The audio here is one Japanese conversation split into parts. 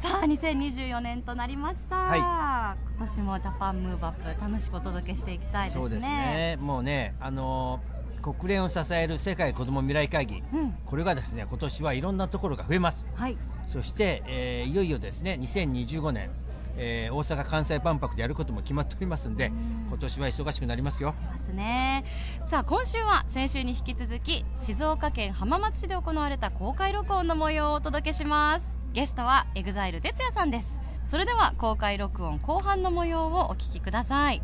さあ2024年となりました、はい。今年もジャパンムーブアップ楽しくお届けしていきたいですね。そうですね。もうねあのー国連を支える世界子ども未来会議、うん。これがですね今年はいろんなところが増えます。はい。そして、えーいよいよですね2025年、えー大阪・関西万博でやることも決まっておりますんで今年は忙しくなりますよ。ますね。さあ今週は先週に引き続き静岡県浜松市で行われた公開録音の模様をお届けします。ゲストは EXILE 哲也さんです。それでは公開録音後半の模様をお聞きください。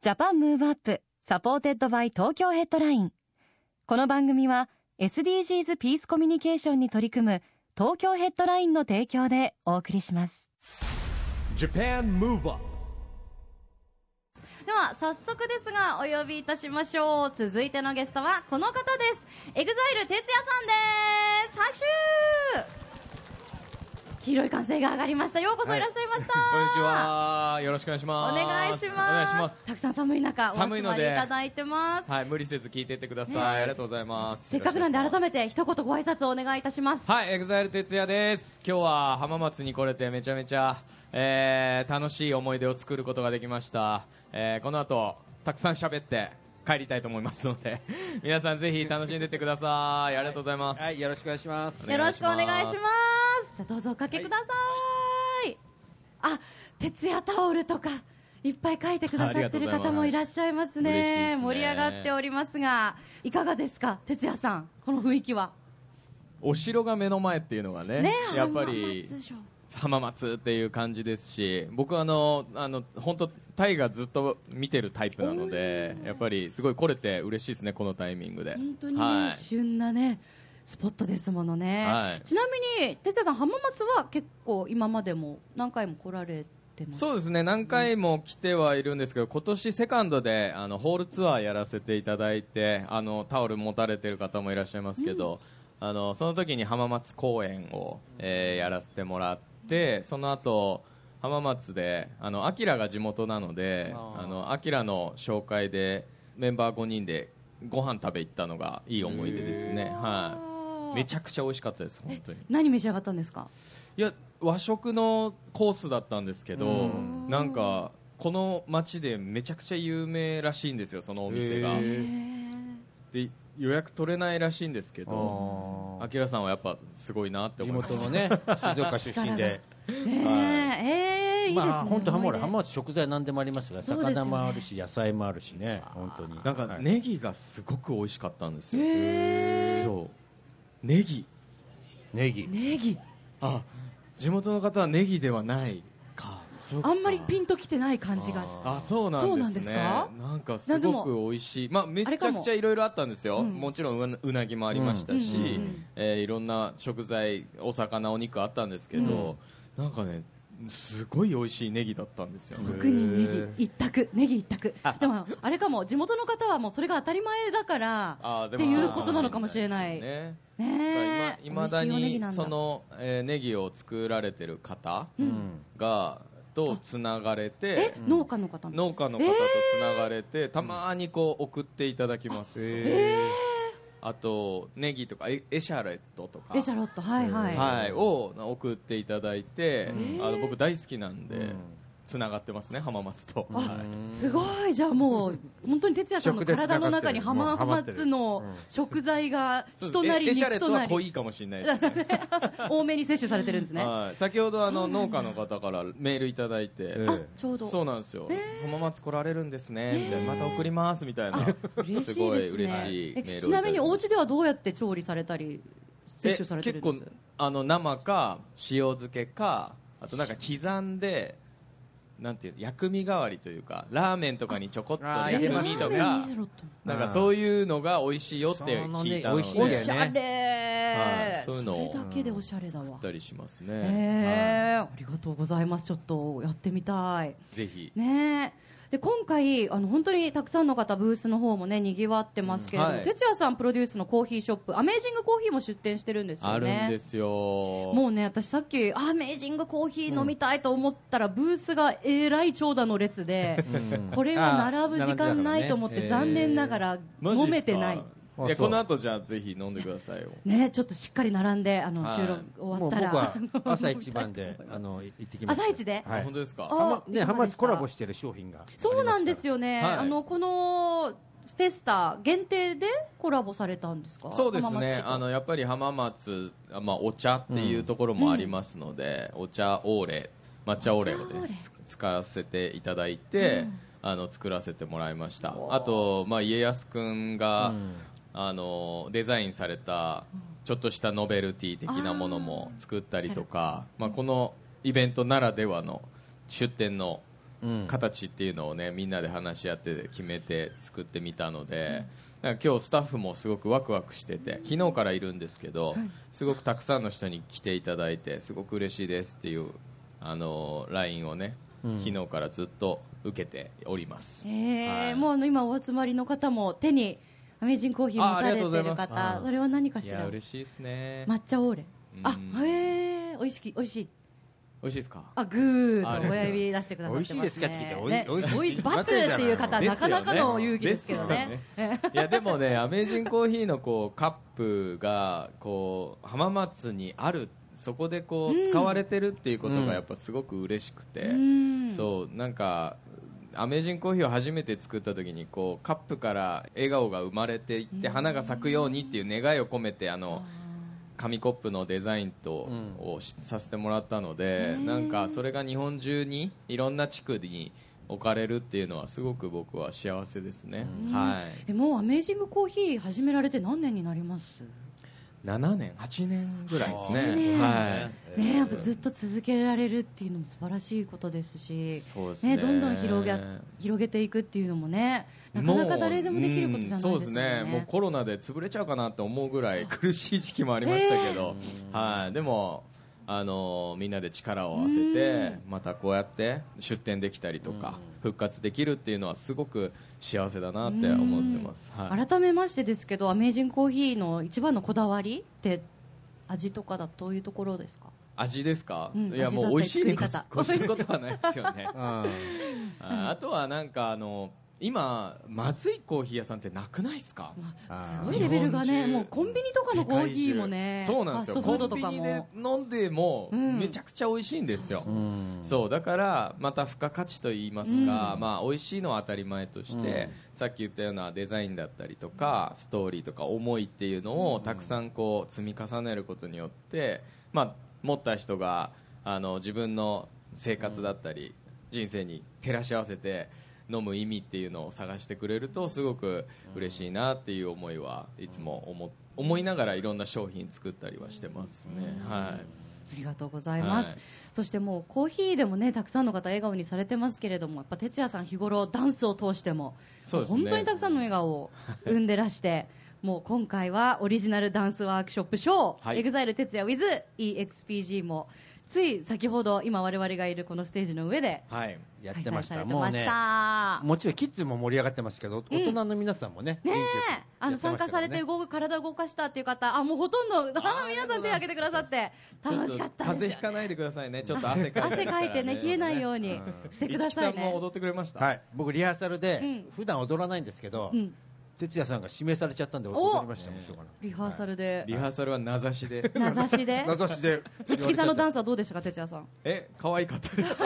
Japan Move Up supported by Tokyo Headline。この番組は SDGs ピースコミュニケーションに取り組む東京ヘッドラインの提供でお送りします。Japan Move Up では早速ですがお呼びいたしましょう。続いてのゲストはこの方です。EXILE 哲也さんです。拍手黄色い歓声が上がりましたようこそいらっしゃいました、こんにちは。よろしくお願いします。願いしますお願いします。たくさん寒い中お集まりい寒いのでただいてますはい、無理せず聞いていってください。ねありがとうございます。せっかくなんで改めめて一言ご挨拶をお願いいたしますはい、 EXILE TETSUYA です。今日は浜松に来れてめちゃめちゃ、えー、楽しい思い出を作ることができました。えー、この後、たくさん喋って帰りたいと思いますので、皆さんぜひ楽しんでってください。ありがとうございます。はいよろしくお願いしますおよろしくお願いしますまじゃあどうぞおかけください、あ徹夜タオルとかいっぱい書いてくださってる方もいらっしゃいますね。ね。盛り上がっておりますがいかがですか徹夜さんこの雰囲気は。お城が目の前っていうのがね、ねやっぱり浜松城浜松っていう感じですし僕はあのあの本当タイがずっと見てるタイプなのでやっぱりすごい来れて嬉しいですねこのタイミングで。本当にね、はい、旬なねスポットですものね、はい。ちなみに哲也さん浜松は結構今までも何回も来られてます？そうですね。何回も来てはいるんですけど今年セカンドであのホールツアーやらせていただいてあのタオル持たれてる方もいらっしゃいますけど、あのその時に浜松公演を、えーやらせてもらってその後浜松であのアキラが地元なのであのアキラの紹介でメンバー5人でご飯食べ行ったのがいい思い出ですね、はい、めちゃくちゃ美味しかったです本当に。何召し上がったんですか？いや和食のコースだったんですけど、うん。なんかこの町でめちゃくちゃ有名らしいんですよそのお店が。へで予約取れないらしいんですけどああきらさんはやっぱすごいなって地思いました元のね 静岡出身で。ね。ええーいいですね、まあ本当浜思い出。浜松食材何でもありますが魚もあるし野菜もあるしね本当に。なんかはい。ネギがすごく美味しかったんですよ、へそうネギ。ネギ。ネギ。あ地元の方はネギではないか。あんまりピンときてない感じが。あそうなんですね。なんですか？なんかすごく美味しい。まあめちゃくちゃいろいろあったんですよ。うん。もちろんうなぎもありましたし、うんうんうんえーいろんな食材お魚お肉あったんですけど、なんかねすごい美味しいネギだったんですよ、特にネギ一択。ネギ一択。でもあれかも地元の方はもうそれが当たり前だからっていうことなのかもしれない。ね。いまだにその、えーネギを作られてる方うん。がとつながれえて農家の方も農家の方とつながれて、たまにこう送っていただきます、あとネギとかエエシャレットとか。エシャロットはいはい、はい、を送っていただいて、ー。あの僕大好きなんで、うんつながってますね浜松と、すごい。じゃあもう本当に哲也さんの体の中に浜松のうん。食材が人なり肉となり。は濃いかもしれないですね。多めに摂取されてるんですね。はい、先ほどあの農家の方からメールいただいて、ちょうど。そうなんですよ、浜松来られるんですね、また送りますみたいな。すごい嬉しいちなみにお家ではどうやって調理されたり摂取されてるんです？え結構あの生か塩漬けかあとなんか刻んでなんていう薬味代わりというかラーメンとかにちょこっとあー薬入れますね。味とかなんかそういうのが美味しいよって聞いたので。そのね美味しいんだよね。おしゃれ、はいそういうのをそれだけでおしゃれだわ。作ったりしますへね、えありがとうございます。ちょっとやってみたい。はいぜひ。ねえ。で今回あの本当にたくさんの方ブースの方もねにぎわってますけれども、はい。哲也さんプロデュースのコーヒーショップアメージングコーヒーも出店してるんですよあねるんですよ。もうね私さっきアメージングコーヒー飲みたいと思ったら、ブースがえらい長蛇の列で、これは並ぶ時間ないと思って、あー残念ながら飲めてない。いやこの後じゃあぜひ飲んでくださいよ。ね、ちょっとしっかり並んであの、はい。収録終わもうったら。僕は 朝一番であの行ってきました朝一で？はい。本当ですか？あはまね浜松コラボしてる商品がそうなんですよね、はい。あのこのフェスタ限定でコラボされたんですか？そうです浜松市と。ねあのやっぱり浜松、あまあ、お茶っていうところもありますので、お茶オーレ抹茶オーレを、抹茶オーレ。ね、つ使わせていただいて、あの作らせてもらいました。あと、まあ、家康君が、あのデザインされたちょっとしたノベルティ的なものも作ったりとかまあ、このイベントならではの出店のうん。形っていうのをねみんなで話し合って決めて作ってみたので、なんか今日スタッフもすごくワクワクしてて昨日からいるんですけど、すごくたくさんの人に来ていただいてすごく嬉しいですっていうあの LINE をね、昨日からずっと受けております、えーはい。もうあの今お集まりの方も手にアメージングコーヒー持たれてる方それは何かしら？嬉しいですね、抹茶オーレ。あうん。へえ美味しき美味しい。美味しいですか？あグーと親指出してくださってます、ね、美味しいですか？って。聞いておいね美味しい。バツっていう方はなかなかの勇気ですけどね。ね。いやでもねアメージングコーヒーのこうカップがこう浜松にあるそこでこう使われてるっていうことがやっぱすごく嬉しくて、うん。そうなんかアメージングコーヒーを初めて作った時にこうカップから笑顔が生まれていって花が咲くようにっていう願いを込めてあの紙コップのデザインと、をしさせてもらったのでなんかそれが日本中にいろんな地区に置かれるっていうのはすごく僕は幸せですね、はい。えもうアメージングコーヒー始められて何年になります？7年8年ぐらいですね。8年。はい。ねやっぱずっと続けられるっていうのも素晴らしいことですしそうですね。どんどん広げ広げていくっていうのもねなかなか誰でもできることじゃないですよね。もううんそうですね。もうコロナで潰れちゃうかなって思うぐらい苦しい時期もありましたけど、はい、でもあのみんなで力を合わせてまたこうやって出店できたりとか復活できるっていうのはすごく幸せだなって思ってます、はい、改めましてですけどアメージングコーヒーの一番のこだわりって味とかだとどういうところですか？味ですか、うんいやもう美味しいに越したことはないですよね。うん。ああとはなんかあの今まずいコーヒー屋さんってなくないですか？まあすごいレベルがねもうコンビニとかのコーヒーもねそうなんですよ。ファストフードとかコンビニでも飲んでもうん。めちゃくちゃ美味しいんですよ、うんそう。だからまた付加価値といいますか、まあ、美味しいのは当たり前として、さっき言ったようなデザインだったりとかストーリーとか思いっていうのをたくさんこう積み重ねることによって、まあ、持った人があの自分の生活だったり、人生に照らし合わせて飲む意味っていうのを探してくれるとすごく嬉しいなっていう思いはいつも思思いながらいろんな商品作ったりはしてますね。はい。ありがとうございます、はい。そしてもうコーヒーでもねたくさんの方笑顔にされてますけれどもやっぱ哲也さん日頃ダンスを通してもそうですね。本当にたくさんの笑顔を生んでらしてもう今回はオリジナルダンスワークショップショー、はい。EXILE 哲也 WithEXPG もつい先ほど今我々がいるこのステージの上ではいやってました。もうねた。もちろんキッズも盛り上がってますけど大人の皆さんもねねあの参加されて動く体を動かしたっていう方あもうほとんどあ皆さん手を挙げてくださって楽しかった風邪ひかないでくださいね。ちょっと汗かいて汗かいてね冷えないようにしてください市木さんもね踊ってくれました？はい。僕リハーサルでうん。普段踊らないんですけどうん。哲也さんが指名されちゃったんで踊りました。リハーサルで。リハーサルは名指しで。名指しで。名指しで。市木さんのダンススはどうでしたか哲也さん？え、可愛かったです。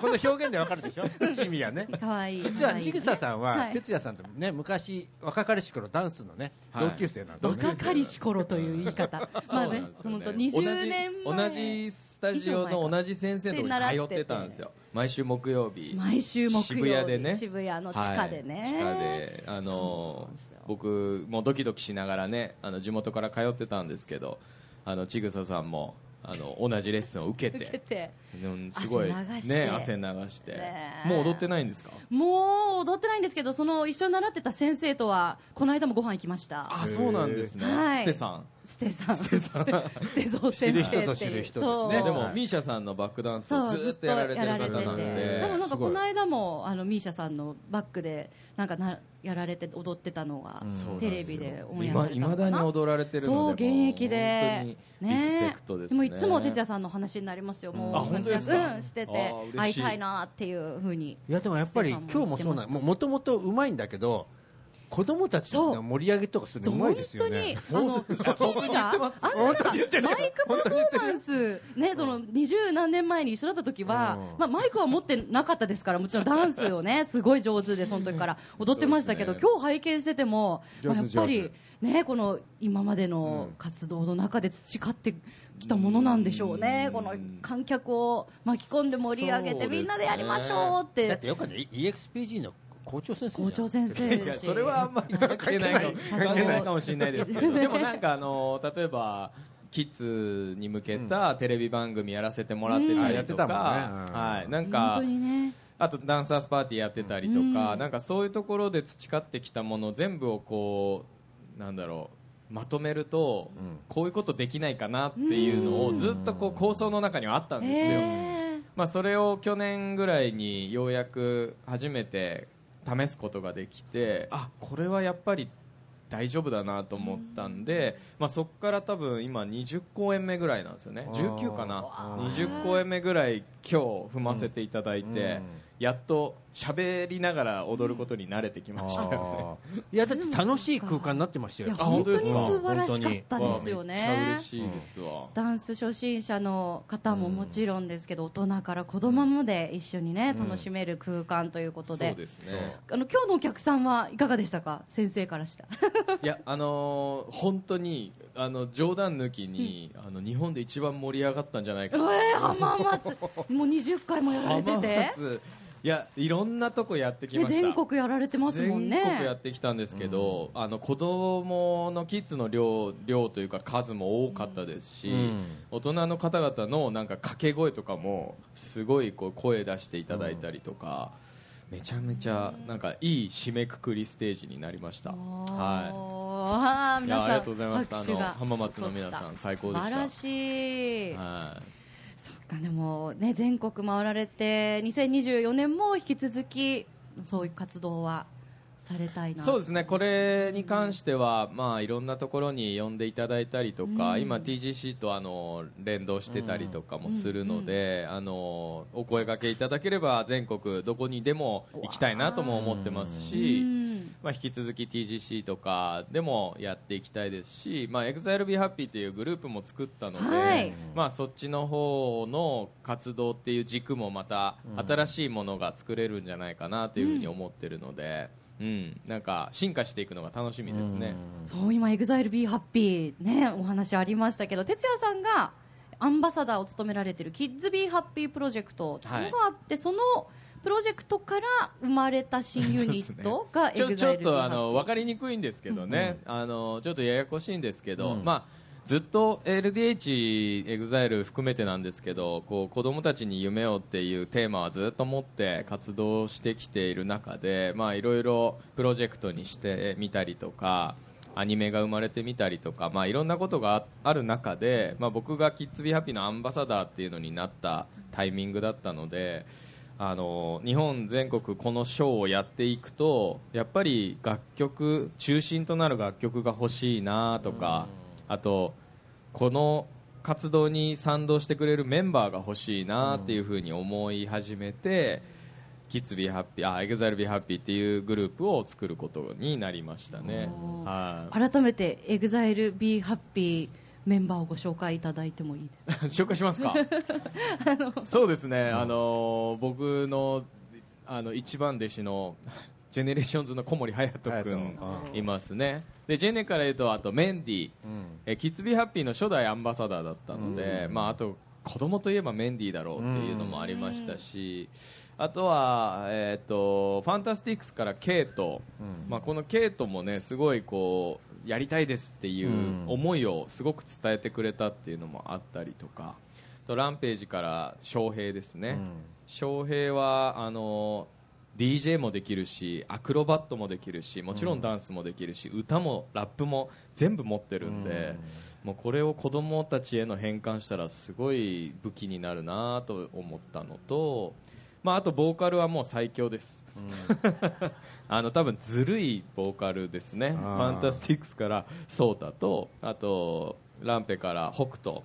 この表現でわかるでしょ？意味はね。かわい。い実はちぐささんははい。哲也さんとね昔若かりし頃ダンスのねはい。同級生なんです若かりし頃という言い方。まあね本当20年前。同じ同じスタジオの同じ先生のとこに通ってたんですよ。毎週木曜日。毎週木曜日。渋谷でね。渋谷の地下でね、はい。地下であの僕もドキドキしながらねあの地元から通ってたんですけどあのちぐささんもあの同じレッスンを受けて。すごい汗流して。ね汗流して、ねえ。もう踊ってないんですか？もう踊ってないんですけどその一緒に習ってた先生とはこの間もご飯行きました。あそうなんですね、はい。ステさんステさん。ステさん。ステゾー先生知る人ぞ知る人ですね。そう。ね、でも、はいミーシャさんのバックダンスをずっとやられてる方なんで。てでもなんかこの間もあのミーシャさんのバックでなんかなやられて踊ってたのがうん。テレビでオンエアされたいまのかな。だに踊られてるのでそう現役で。リスペクトですね。もいつも哲也さんの話になりますよ。もうあ本当ですか？活躍うんしてて会いたいなっていうふうにいやでもやっぱり今日もそうなんもともとうまいんだけど子供たちの盛り上げとかするのうまいですよね。本当にあのスキーがあんなマイクパフォーマンス。ねその二十何年前に一緒だった時はうん。まあマイクは持ってなかったですからもちろんダンスをね すごい上手でその時から。踊ってましたけど今日拝見しててもまあやっぱりねこの今までの活動の中で培ってきたものなんでしょうね。この観客を巻き込んで盛り上げてみんなでやりましょうって。だってよくね EXPG の校長先生校長先生。それはあんまり関係ないないかもしれないです。けどでもなんかあの例えばキッズに向けたテレビ番組やらせてもらってたりとか、うん。はい、なん本かね。あとダンサーズパーティーやってたりとか、うん。なんかそういうところで培ってきたもの全部をこうなんだろう。まとめると、うん。こういうことできないかなっていうのをずっとこう構想の中にはあったんですよ。えまあ、それを去年ぐらいにようやく初めて試すことができてあ。これはやっぱり大丈夫だなと思ったんで、まあ、そこから多分今20公演目ぐらいなんですよね。あー。19かな。あー。20公演目ぐらい今日踏ませていただいて、うん。やっと喋りながら踊ることに慣れてきましたよね。いやだって楽しい空間になってましたよ。本当に素晴らしかったですよわあめっちゃね嬉しいですわ。ダンス初心者の方ももちろんですけど、大人から子供まで一緒にね、楽しめる空間ということで。そうですね。あの今日のお客さんはいかがでしたか？先生からした。いやあのー本当にあの冗談抜きに、あの日本で一番盛り上がったんじゃないかえな。ー、浜松。もう20回もやられて浜て松いやいろんなとこやってきました。全国やられてますもんね全国やってきたんですけど、あの子供のキッズの量量というか数も多かったですし、うん大人の方々のなんか掛け声とかもすごいこう声出していただいたりとか、めちゃめちゃなんかいい締めくくりステージになりました。はあー皆さんいやありがとうございます。あの拍手が浜松の皆さん最高でした。素晴らしい、はい。かでもね全国回られて2024年も引き続きそういう活動はされたいな。そうですね、これに関しては、まあ、いろんなところに呼んでいただいたりとか、うん。今、TGC とあの連動してたりとかもするので、あのお声掛けいただければ全国どこにでも行きたいなとも思ってますうし、んまあ、引き続き TGC とかでもやっていきたいですし、まあ、EXILEBEHAPPY というグループも作ったので、はい。まあ、そっちの方の活動っていう軸もまた新しいものが作れるんじゃないかなというふうに思ってるので、うん。なんか進化していくのが楽しみですね。そう今 EXILEBEHAPPY ねお話ありましたけど哲也さんがアンバサダーを務められている KidsBeHappy プロジェクトっていうのがあって、そのプロジェクトから生まれた新ユニットがちょちょっとあの分かりにくいんですけどね、あのちょっとややこしいんですけど、うん。まあずっと LDH、EXILE 含めてなんですけどこう子供たちに夢をっていうテーマはずっと持って活動してきている中でまあいろいろプロジェクトにしてみたりとかアニメが生まれてみたりとか、まあ、いろんなことがあある中で、まあ、僕がキッズビハッピーのアンバサダーっていうのになったタイミングだったのであの日本全国このショーをやっていくとやっぱり楽曲中心となる楽曲が欲しいなとかあとこの活動に賛同してくれるメンバーが欲しいなっていうふうに思い始めて、 KIDS B HAPPY、あ、 EXILE B HAPPY っていうグループを作ることになりましたね。おーはい。改めて EXILE B HAPPY メンバーをご紹介いただいてもいいですか？紹介しますか？そうですね、あの僕のあの一番弟子の GENERATIONS の小森隼君いますね。でジェネから言うとあとメンディー、え KIDS B HAPPY の初代アンバサダーだったので、まあ、あと子供といえばメンディーだろうっていうのもありましたし、あとは、えー、と FANTASTICS からケイト、まあ、このケイトもねすごいこうやりたいですっていううん。思いをすごく伝えてくれたっていうのもあったりとか。とランページから翔平ですね、翔平はあの DJ もできるしアクロバットもできるしもちろんダンスもできるし、歌もラップも全部持ってるんで、もうこれを子供たちへの変換したらすごい武器になるなと思ったのと、まあ、あとボーカルはもう最強です、あの多分ずるいボーカルですね。ファンタスティックスからソータとあとランペから北斗。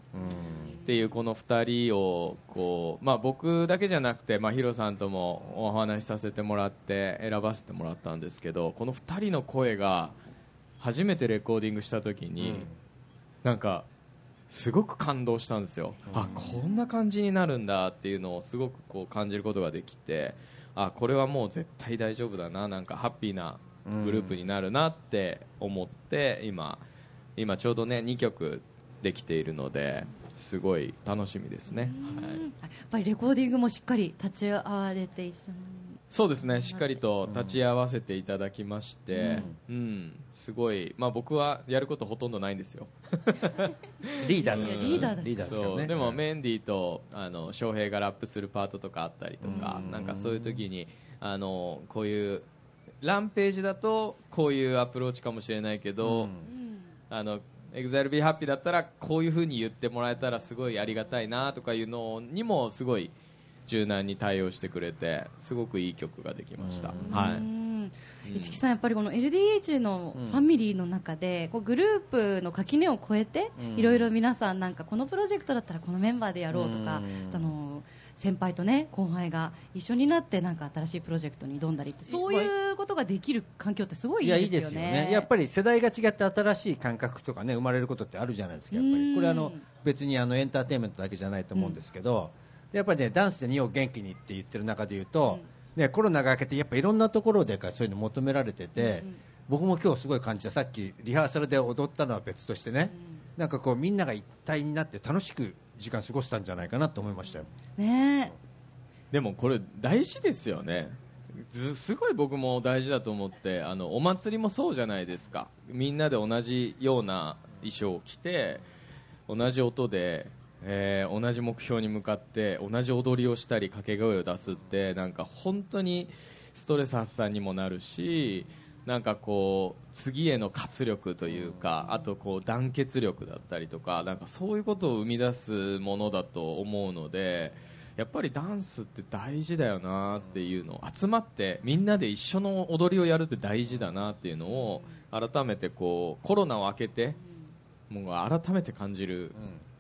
っていうこの2人をこう、まあ、僕だけじゃなくて、まあ、ヒロさんともお話しさせてもらって選ばせてもらったんですけどこの2人の声が初めてレコーディングした時に、なんかすごく感動したんですよ、あこんな感じになるんだっていうのをすごくこう感じることができてあこれはもう絶対大丈夫だななんかハッピーなグループになるなって思って今今ちょうどね2曲できているのですごい楽しみですね、はい、やっぱりレコーディングもしっかり立ち会われて一緒にそうですね。しっかりと立ち会わせていただきまして、うん。すごい、まあ、僕はやることほとんどないんですよ。リーダーですリーダーだリーダーですからね。そう。でもメンディーとあの翔平がラップするパートとかあったりとかなんかそういう時にあのこういうランページだとこういうアプローチかもしれないけど、あの EXILE Be Happy だったらこういうふうに言ってもらえたらすごいありがたいなとかいうのにもすごい柔軟に対応してくれてすごくいい曲ができました、はうん。市木さん、やっぱりこの LDH のファミリーの中で、こうグループの垣根を越えて、いろいろ皆さん、なんかこのプロジェクトだったらこのメンバーでやろうとか、あの先輩とね後輩が一緒になってなんか新しいプロジェクトに挑んだりってそういうことができる環境ってすごいいいやいいですよいですよね。ね。やっぱり世代が違って新しい感覚とかね生まれることってあるじゃないですか。やっぱうんりこれあの別にあのエンターテインメントだけじゃないと思うんですけど、でやっぱりねダンスで日本元気にって言ってる中で言うと、ねコロナが明けてやっぱいろんなところでそういうの求められてて、僕も今日すごい感じたさっきリハーサルで踊ったのは別としてね、なんかこうみんなが一体になって楽しく時間過ごしたんじゃないかなと思いましたよ。ねでもこれ大事ですよね。ずすごい僕も大事だと思ってあのお祭りもそうじゃないですか。みんなで同じような衣装を着て同じ音で、えー同じ目標に向かって同じ踊りをしたり掛け声を出すってなんか本当にストレス発散にもなるしなんかこう次への活力というかあとこう団結力だったりとかなんかそういうことを生み出すものだと思うのでやっぱりダンスって大事だよなっていうの集まってみんなで一緒の踊りをやるって大事だなっていうのを改めてこうコロナを明けてもう改めて感じる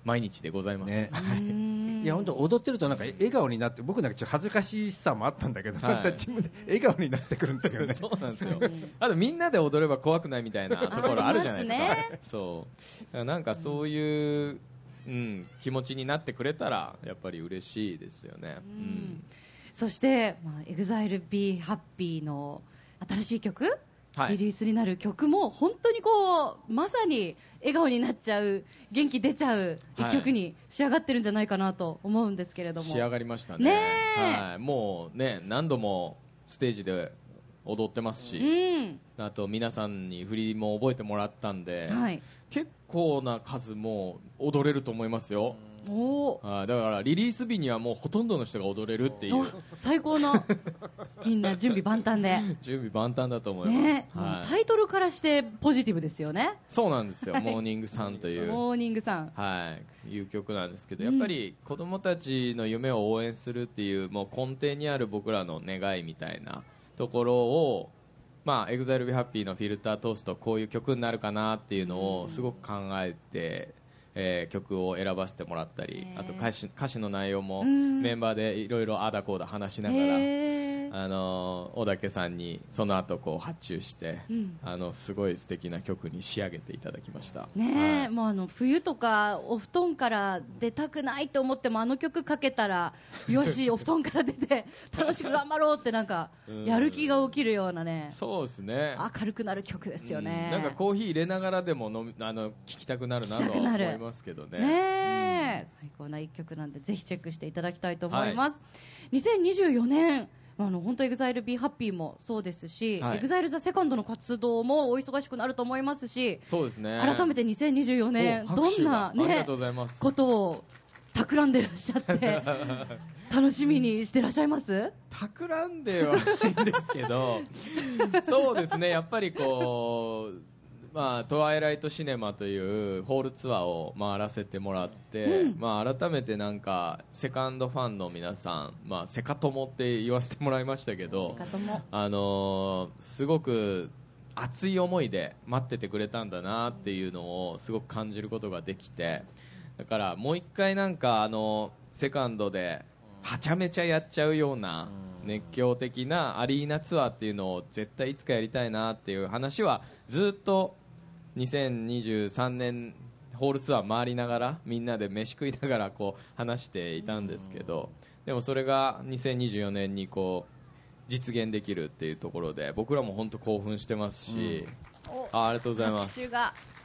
毎日でございます、ねうんいや本当踊ってるとなんか笑顔になって僕なんかちょっと恥ずかしさもあったんだけど、はい自分で笑顔になってくるんですよね。そうなんですよ。あとみんなで踊れば怖くないみたいなところあるじゃないですか。ありまそう。なんかそういう、うん、気持ちになってくれたらやっぱり嬉しいですよね。うん。そして、まあ、EXILE Be Happy の新しい曲、はいリリースになる曲も本当にこうまさに笑顔になっちゃう元気出ちゃう一曲に仕上がってるんじゃないかなと思うんですけれども、仕上がりましたね。ねえはい。もうね、何度もステージで踊ってますし、うんあと皆さんに振りも覚えてもらったんで、はい、結構な数もう踊れると思いますよ。おーはいだからリリース日にはもうほとんどの人が踊れるっていう。お最高の。みんな準備万端で。準備万端だと思います、ね、はい。タイトルからしてポジティブですよね。そうなんですよ、モーニングさんという、モーニングさん。はい、いう曲なんですけど、やっぱり子供たちの夢を応援するっていう、もう根底にある僕らの願いみたいなところを、まあ、EXILE Be Happy のフィルター通すとこういう曲になるかなっていうのをすごく考えて、えー曲を選ばせてもらったり、あと歌詞歌詞の内容もん。メンバーでいろいろああだこうだ話しながら、あの小竹さんにその後こう発注して、ん。あのすごい素敵な曲に仕上げていただきました。ねえ、はい。もうあの冬とかお布団から出たくないと思ってもあの曲かけたら よしお布団から出て楽しく頑張ろうってなんかうん。やる気が起きるようなね。そうですね。明るくなる曲ですよね。うん。なんかコーヒー入れながらでも飲みあの聞きたくなるなと思いますけどね。ねえ、最高な一曲なんでぜひチェックしていただきたいと思います、2024年まあ、あの本当、エグザイル b ハッピーもそうですし、はい。 EXILE THE SECOND の活動もお忙しくなると思いますし、そうですね。改めて2024年、おどんな、ねことを企んでらっしゃって、楽しみにしてらっしゃいます？企んではいいんですけどそうですね。やっぱりこうまあ、トワイライトシネマというホールツアーを回らせてもらって、まあ、改めてなんかセカンドファンの皆さん、まあ、セカトモって言わせてもらいましたけどあのーすごく熱い思いで待っててくれたんだなっていうのをすごく感じることができてだからもう一回なんかあのセカンドではちゃめちゃやっちゃうような熱狂的なアリーナツアーっていうのを絶対いつかやりたいなっていう話はずっと2023年ホールツアー回りながらみんなで飯食いながらこう話していたんですけどでもそれが2024年にこう実現できるっていうところで僕らも本当興奮してますし、あありがとうございます。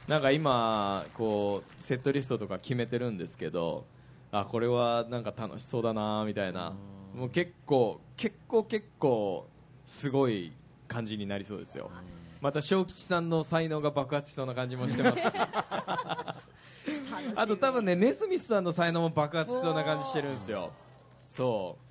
なんか今こうセットリストとか決めてるんですけどあこれはなんか楽しそうだなみたいな。もう結構結構結構すごい感じになりそうですよまた小吉さんの才能が爆発しそうな感じもしてます。しあと多分ねネスミスさんの才能も爆発しそうな感じしてるんですよ。そう。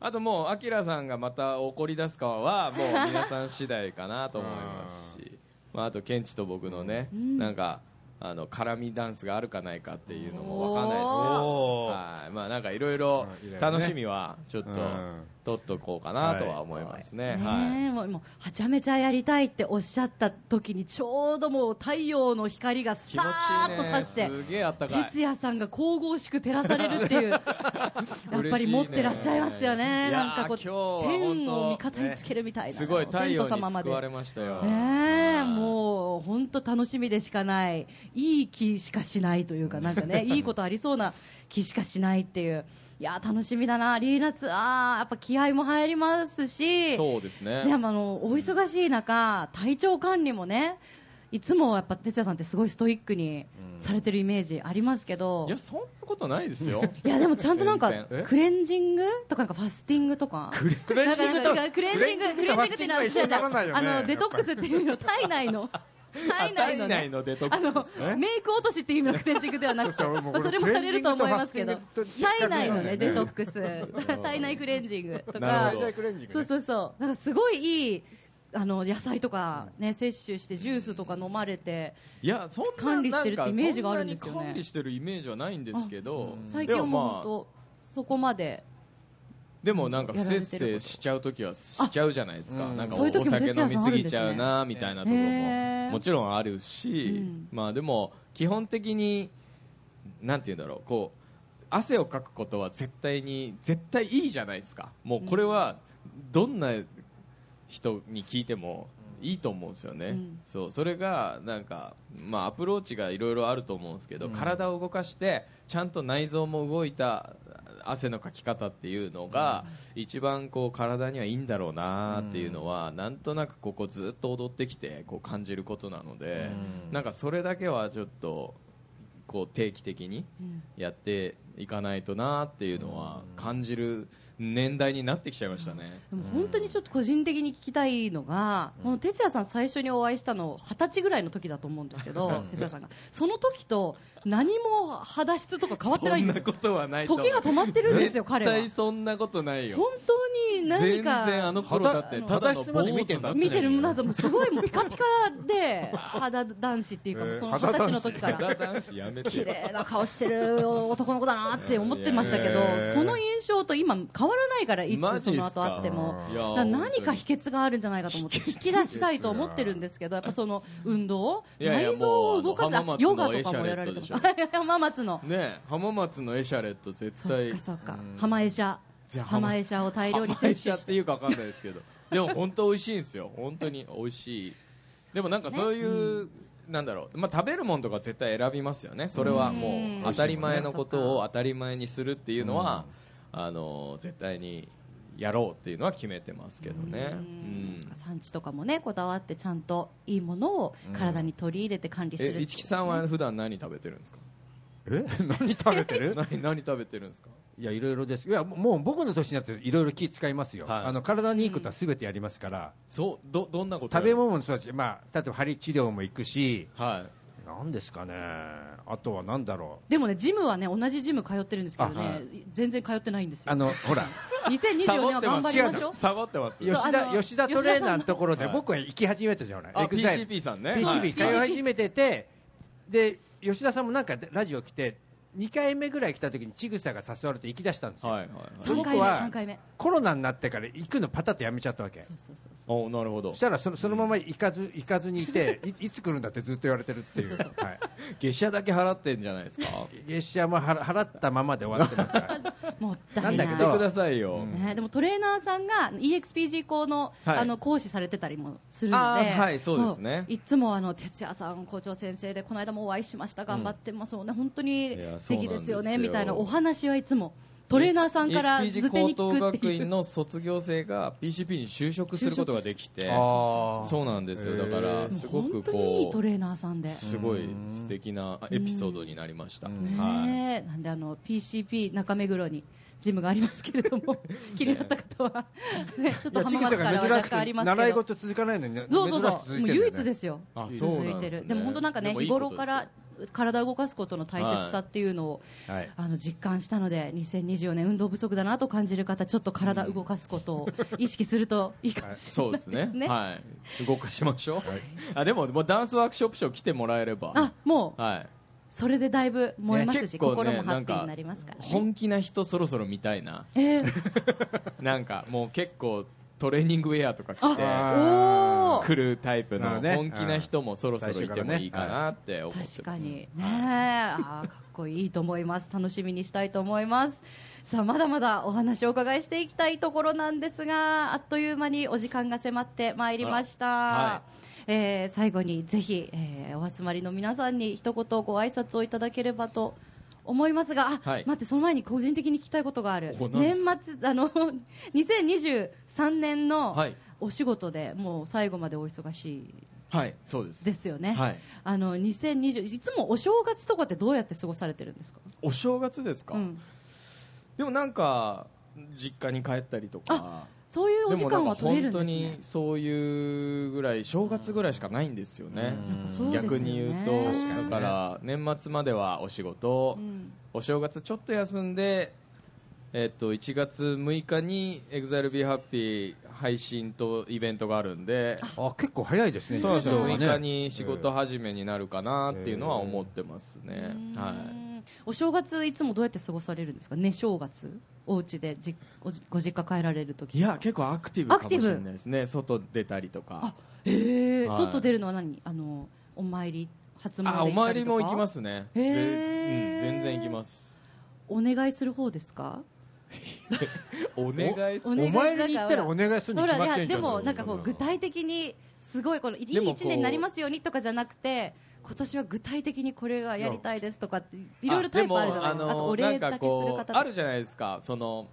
あともうアキラさんがまた怒り出すかはもう皆さん次第かなと思いますし。まあ、あとケンチと僕のね、なんかあの絡みダンスがあるかないかっていうのもわかんないですけど。はい。まあなんかいろいろ楽しみはちょっとうん取っとこうかなとは思いますね。ねはい。えもうもうはちゃめちゃやりたいっておっしゃった時にちょうどもう太陽の光がさーっとちいいね。差して哲也さんが神々しく照らされるっていう やっぱり持ってらっしゃいますよね。なんかこう天を味方につけるみたいな、すごい太陽に救われましたよ。ねもう本当楽しみでしかない。いい気しかしないというかなんかねいいことありそうな気しかしないっていういや楽しみだな。アリーナツアーやっぱ気合も入りますし。そうですね。でもあのお忙しい中体調管理もねいつもやっぱ哲也さんってすごいストイックにされてるイメージありますけど、いやそんなことないですよ。いやでもちゃんとなんかクレンジングとかなんかファスティングとか。クレンジングとクレンジングクレンジングってならないよね。あのデトックスっていうの体内の体内の,、ね、のデトッあクスですのねメイク落としっていう意味のクレンジングではなくてそれもされると思いますけど。体内のねデトックス。体内クレンジングとか。そうそうそう。なんかすごいいいあの野菜とかね摂取してジュースとか飲まれていやそんな管理してるってイメージがあるんですよね。管理してるイメージはないんですけど、最近はもうそこまででもなんか不節制しちゃう時はしちゃうじゃないですか、うん。なんかお酒飲みすぎちゃうなみたいなところへもーもちろんあるし、うんまあでも基本的になんて言うんだろうこう汗をかくことは絶対に絶対いいじゃないですか。もうこれはどんな人に聞いてもいいと思うんですよね、うん。そうそれがなんか、まあ、アプローチがいろいろあると思うんですけど、体を動かしてちゃんと内臓も動いた汗のかき方っていうのが、一番こう体にはいいんだろうなっていうのは、なんとなくここずっと踊ってきてこう感じることなので、なんかそれだけはちょっとこう定期的にやっていかないとなっていうのは感じる年代になってきちゃいましたね。でも本当にちょっと個人的に聞きたいのが、この哲也さん最初にお会いしたの二十歳ぐらいの時だと思うんですけど、哲也さんが。その時と何も肌質とか変わってないんですよ。そんなことはない時が止まってるんですよ彼は。絶対そんなことないよ。本当に何全か然あの頃だってただの肌質まで見てんだ見てるもうすごいもうピカピカで肌男子っていうかもうその二十歳の時から。綺よ。麗な顔してる男の子だなって思ってましたけどその印象と今変わらないからいつその後会っても。何か秘訣があるんじゃないかと思って聞き出したいと思ってるんですけどやっぱその運動？内臓を動かす？ヨガとかもやられてます？浜松の。ねえ浜松のエシャレット絶そっ対かそっか。浜エシャ。浜エシャを大量に浜エ摂取して。シャっていうかわかんないですけど。でも本当美味しいんですよ。本当に美味しい。でもなんかそういう、なんだろう、まあ、食べるものとか絶対選びますよね。それはもうん。う当たり前のことを当たり前にするっていうのは、あの絶対にやろうっていうのは決めてますけどね。うん。産地とかもねこだわってちゃんといいものを体に取り入れて管理する。うねえ市木さんは普段何食べてるんですか？え？何食べてる？何何食べてるんですか？いやいろいろです。いやもう僕の年になっていろいろ気使いますよ、はい。あの体にいいことはすべてやりますから、そうどどんなこと食べ物もそうだし、まあ、例えば針治療も行くしはいなんですかね。あとはなんだろでもねジムはね同じジム通ってるんですけどね、あは全然通ってないんですよ。うあのほら。2024年は頑張りましょう。サボってます吉田吉田トレーナーのところではい僕は行き始めたじゃない、あエグザイル。PCP さんね。い。通い始めてて、で吉田さんもなんかラジオ来て2回目ぐらい来た時にちぐさが誘われて行き出したんですよ、はいはいはい。3回目僕は3回目コロナになってから行くのパタッとやめちゃったわけ。そうそうそうそう。おなるほど。そしたらそのそのまま行かず行かずにいていいつ来るんだってずっと言われてるっていう。そうそうはい、月謝だけ払ってんじゃないですか？月謝も払払ったままで終わってますから。もったいなないんだけど言ってくださいよ、ね、でもトレーナーさんが EXPG 校の,、はい。あの講師されてたりもするので、はいそうですね。いつもあの哲也さん校長先生でこの間もお会いしました。頑張ってますもんね、本当に素敵ですよねみたいなお話はいつもトレーナーさんから図手に高等聞くっていう。学院の卒業生が PCP に就職することができてそうなんですよ。だからすごく本当にいいこトレーナーさんで。うすごい素敵なエピソードになりました、ねえ。なんであの PCP 中目黒にジムがありますけれども 気になった方は、ね、ちょっと浜松からはぐさが珍し若干ありくますけど。習い事続かないのにそうそうそう、もう唯一すですよ、あ続そうなんいてる、ですねでも本当なんかね、日頃から体を動かすことの大切さっていうのを、はい。あの実感したので、2024年、運動不足だなと感じる方、ちょっと体動かすことを意識するといいかもしれそうですない。ですね。ねはい、動かしましょう、あでももうダンスワークショップショー来てもらえれば。あもうはい。それでだいぶ燃えますし、ね心もハッピーになりますからね。本気な人そろそろ見たいな。えー、なんかもう結構トレーニングウェアとか着て来るタイプの本気な人もそろそろいてもいいかなって思ってます、確かにね。あーかっこいいと思います。楽しみにしたいと思います。さあまだまだお話をお伺いしていきたいところなんですがあっという間にお時間が迫ってまいりました、はえー最後にぜひ、えーお集まりの皆さんに一言ご挨拶をいただければと思いますが、あはい。待って、その前に個人的に聞きたいことがある。年末、あの 2023年のはい。お仕事でもう最後までお忙しいはいそうです。ですよね、はい。あの2020いつもお正月とかってどうやって過ごされてるんですか、お正月ですか、うん、でもなんか実家に帰ったりとかそういうお時間は取れなんか本当にるんですねそういうぐらい正月ぐらいしかないんですよね。うですよね。逆に言うとだから年末まではお仕事、うん。お正月ちょっと休んで、えっと1月6日に EXILEBeHappy 配信とイベントがあるんであ結構早いですねそうですよ時期が6日に仕事始めになるかなっていうのは思ってますね、うはん。お正月いつもどうやって過ごされるんですか？寝正月お家でじごじご実家帰られるときい、いや結構アクティブかもしれアクティブ。ないですね外出たりとか。あへえ、はい。外出るのは何？あのお参り初詣行ったりとか？あお参りも行きますね。へー。ぜうん、全然行きます。お願いする方ですか？お願いする？お願いお参りに行ったらお願いするにほ決まらいやでってんじゃんもなんかこう具体的にすごいこのいいでもこう一年になりますようにとかじゃなくて今年は具体的にこれがやりたいですとかっていろいろタイプあるじゃないですか。あとお礼だけするなんかこ方うあるじゃないですか。その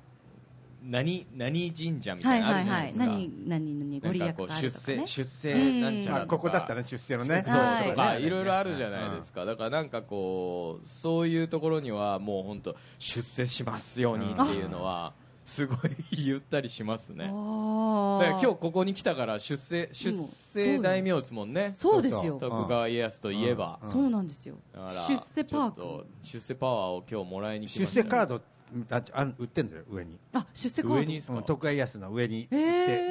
何何神社みたはいいなのあはいはいるじゃないですか、何何何ご利益なんかこう出があるとかね世出世なんちゃらあとか。ここだったら出世のね。そうはいとかい。ろいろあるじゃないですか。だからなんかこうそういうところにはもう本当出世しますようにっていうのはすごい言ったりしますね。だから今日ここに来たから出世出世大名ですもんね。そうですよ。徳川家康といえば。そうなんですよ。出世パーク。出世パワーを今日もらいに来出ました世カードああ売ってんだよ上に。あ出世カード。うん徳川家康の上に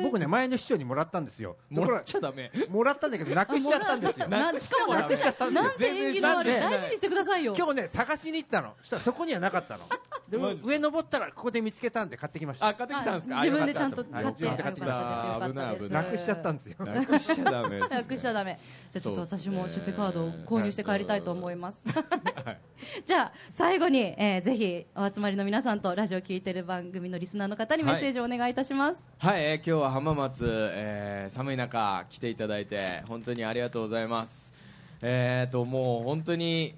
僕ね前の市長にもらったんですよ。もらっちゃダメ。もらったんだけどなくしちゃったんですよ。なんしかもなくしちゃったなんて縁起の悪い全然しない。大事にしてくださいよ。今日ね探しに行ったの。そしたらそこにはなかったのでも上登ったらここで見つけたんで買ってきました。あ買ってきたんですか？あ自分でちゃんと買ってはい自分で買ってきました。よかったですよかったです危なくしちゃったんですよ。なくしちゃダメなくしちゃダメ。じゃあちょっと私も出世カードを購入して帰りたいと思います。じゃあ最後に、えーぜひお集まりの皆さんとラジオを聞いてる番組のリスナーの方にメッセージをお願いいたします、はい、えー今日は浜松、えー寒い中来ていただいて本当にありがとうございます。えーともう本当に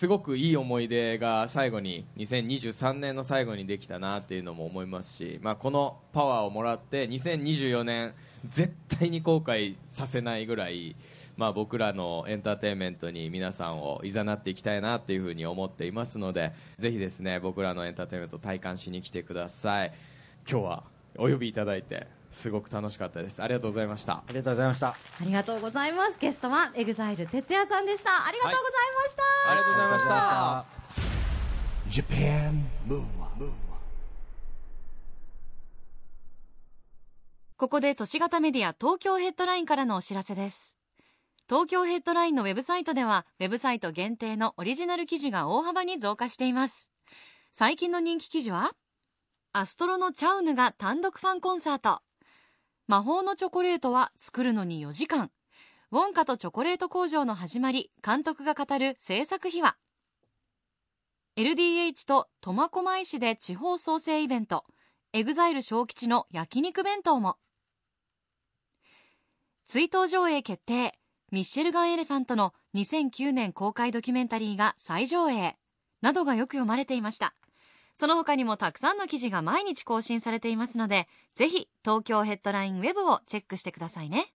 すごくいい思い出が最後に2023年の最後にできたなっていうのも思いますし、まあ、このパワーをもらって2024年絶対に後悔させないぐらい、まあ、僕らのエンターテインメントに皆さんをいざなっていきたいなっていうふうに思っていますのでぜひですね僕らのエンターテインメント体感しに来てください。今日はお呼びいただいてすごく楽しかったです。ありがとうございました。ありがとうございました。ありがとうございます。ゲストは EXILE 哲也さんでした。ありがとうございました、ありがとうございました。Japan Move ここで都市型メディア東京ヘッドラインからのお知らせです。東京ヘッドラインのウェブサイトではウェブサイト限定のオリジナル記事が大幅に増加しています。最近の人気記事は？アストロのチャウヌが単独ファンコンサート魔法のチョコレートは作るのに4時間。ウォンカとチョコレート工場の始まり監督が語る制作秘話。LDH と苫小牧市で地方創生イベント。EXILE SHOKICHI の焼肉弁当も。追悼上映決定。ミッシェルガン・エレファントの2009年公開ドキュメンタリーが再上映。などがよく読まれていました。その他にもたくさんの記事が毎日更新されていますのでぜひ東京ヘッドラインウェブをチェックしてくださいね。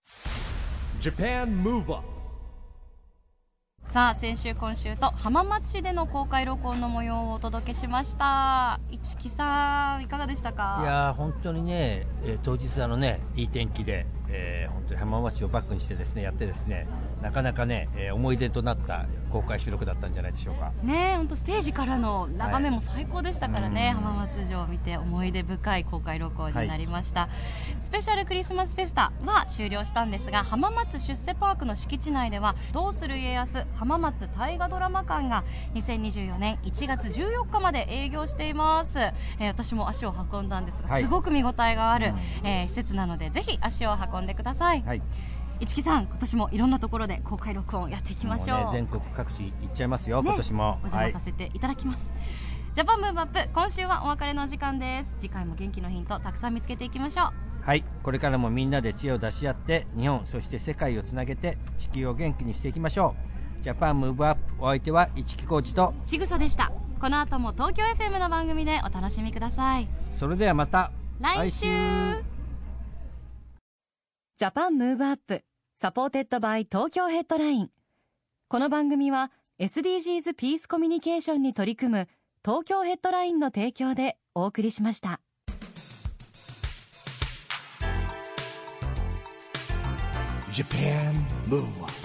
さあ先週今週と浜松市での公開録音の模様をお届けしました。一木さんいかがでしたか？いやー本当にね、えー当日あのねいい天気で、えー本当に浜松市をバックにしてですねやってですねなかなかね、えー思い出となった公開収録だったんじゃないでしょうか。ねえ本当ステージからの眺めも最高でしたからね、うん。浜松城を見て思い出深い公開録音になりました、スペシャルクリスマスフェスタは終了したんですが浜松出世パークの敷地内では「どうする家康浜松大河ドラマ館」が2024年1月14日まで営業しています、えー私も足を運んだんですが、はい。すごく見応えがある、えー施設なのでぜひ足を運んでください、はい。市木さん今年もいろんなところで公開録音やっていきましょう。もうね全国各地行っちゃいますよ、ね今年も。お邪魔させていただきます、ジャパンムーブアップ今週はお別れのお時間です。次回も元気のヒントたくさん見つけていきましょう。はい。これからもみんなで知恵を出し合って日本そして世界をつなげて地球を元気にしていきましょうジャパンムーブアップお相手は市木浩二とちぐさでした。この後も東京 FM の番組でお楽しみください。それではまた来週。 Japan Move Up supported by Tokyo Headline。この番組は SDGs ピースコミュニケーションに取り組む東京ヘッドラインの提供でお送りしました。Japan Move